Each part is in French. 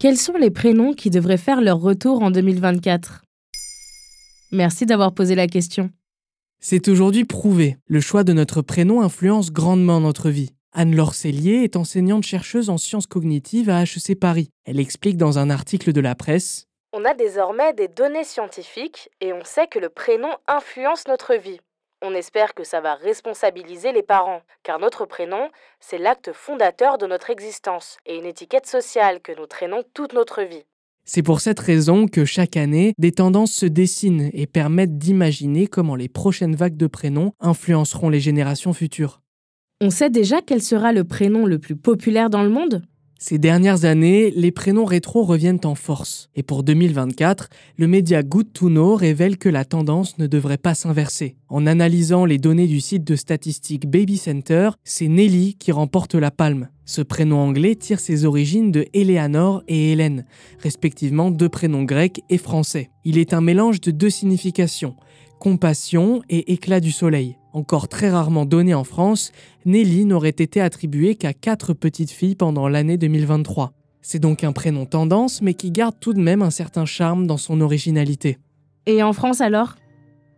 Quels sont les prénoms qui devraient faire leur retour en 2024 Merci d'avoir posé la question. C'est aujourd'hui prouvé, le choix de notre prénom influence grandement notre vie. Anne-Laure Cellier est enseignante-chercheuse en sciences cognitives à HEC Paris. Elle explique dans un article de la presse On a désormais des données scientifiques et on sait que le prénom influence notre vie. On espère que ça va responsabiliser les parents, car notre prénom, c'est l'acte fondateur de notre existence et une étiquette sociale que nous traînons toute notre vie. C'est pour cette raison que chaque année, des tendances se dessinent et permettent d'imaginer comment les prochaines vagues de prénoms influenceront les générations futures. On sait déjà quel sera le prénom le plus populaire dans le monde? Ces dernières années, les prénoms rétro reviennent en force. Et pour 2024, le média Good to révèle que la tendance ne devrait pas s'inverser. En analysant les données du site de statistiques Baby Center, c'est Nelly qui remporte la palme. Ce prénom anglais tire ses origines de Eleanor et Hélène, respectivement deux prénoms grecs et français. Il est un mélange de deux significations, compassion et éclat du soleil. Encore très rarement donné en France, Nelly n'aurait été attribuée qu'à quatre petites filles pendant l'année 2023. C'est donc un prénom tendance, mais qui garde tout de même un certain charme dans son originalité. Et en France alors?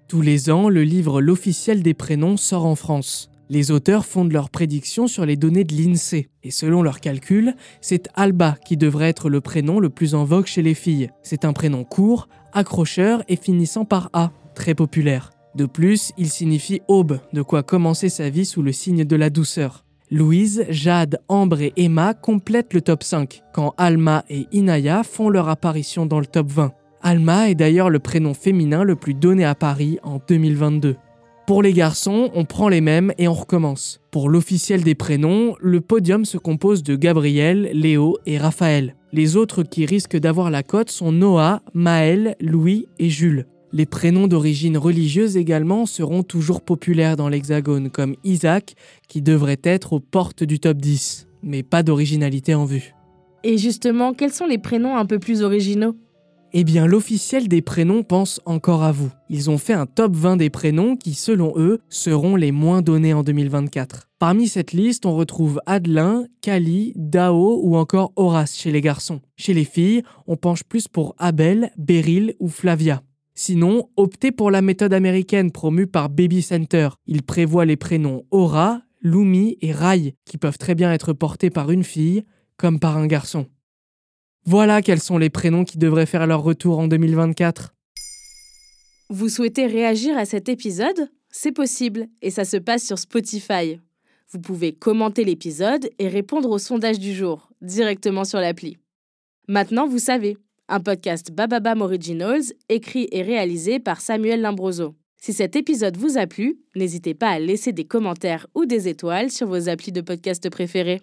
Tous les ans, le livre L'officiel des prénoms sort en France. Les auteurs fondent leurs prédictions sur les données de l'INSEE, et selon leurs calculs, c'est Alba qui devrait être le prénom le plus en vogue chez les filles. C'est un prénom court, accrocheur et finissant par A, très populaire. De plus, il signifie aube, de quoi commencer sa vie sous le signe de la douceur. Louise, Jade, Ambre et Emma complètent le top 5, quand Alma et Inaya font leur apparition dans le top 20. Alma est d'ailleurs le prénom féminin le plus donné à Paris en 2022. Pour les garçons, on prend les mêmes et on recommence. Pour l'officiel des prénoms, le podium se compose de Gabriel, Léo et Raphaël. Les autres qui risquent d'avoir la cote sont Noah, Maël, Louis et Jules. Les prénoms d'origine religieuse également seront toujours populaires dans l'Hexagone, comme Isaac, qui devrait être aux portes du top 10, mais pas d'originalité en vue. Et justement, quels sont les prénoms un peu plus originaux? Eh bien, l'officiel des prénoms pense encore à vous. Ils ont fait un top 20 des prénoms qui, selon eux, seront les moins donnés en 2024. Parmi cette liste, on retrouve Adelin, Kali, Dao ou encore Horace chez les garçons. Chez les filles, on penche plus pour Abel, Beryl ou Flavia. Sinon, optez pour la méthode américaine promue par Baby Center. Il prévoit les prénoms Aura, Lumi et Rai, qui peuvent très bien être portés par une fille comme par un garçon. Voilà quels sont les prénoms qui devraient faire leur retour en 2024. Vous souhaitez réagir à cet épisode? C'est possible et ça se passe sur Spotify. Vous pouvez commenter l'épisode et répondre au sondage du jour directement sur l'appli. Maintenant, vous savez, un podcast Bababam Originals écrit et réalisé par Samuel Limbroso. Si cet épisode vous a plu, n'hésitez pas à laisser des commentaires ou des étoiles sur vos applis de podcast préférés.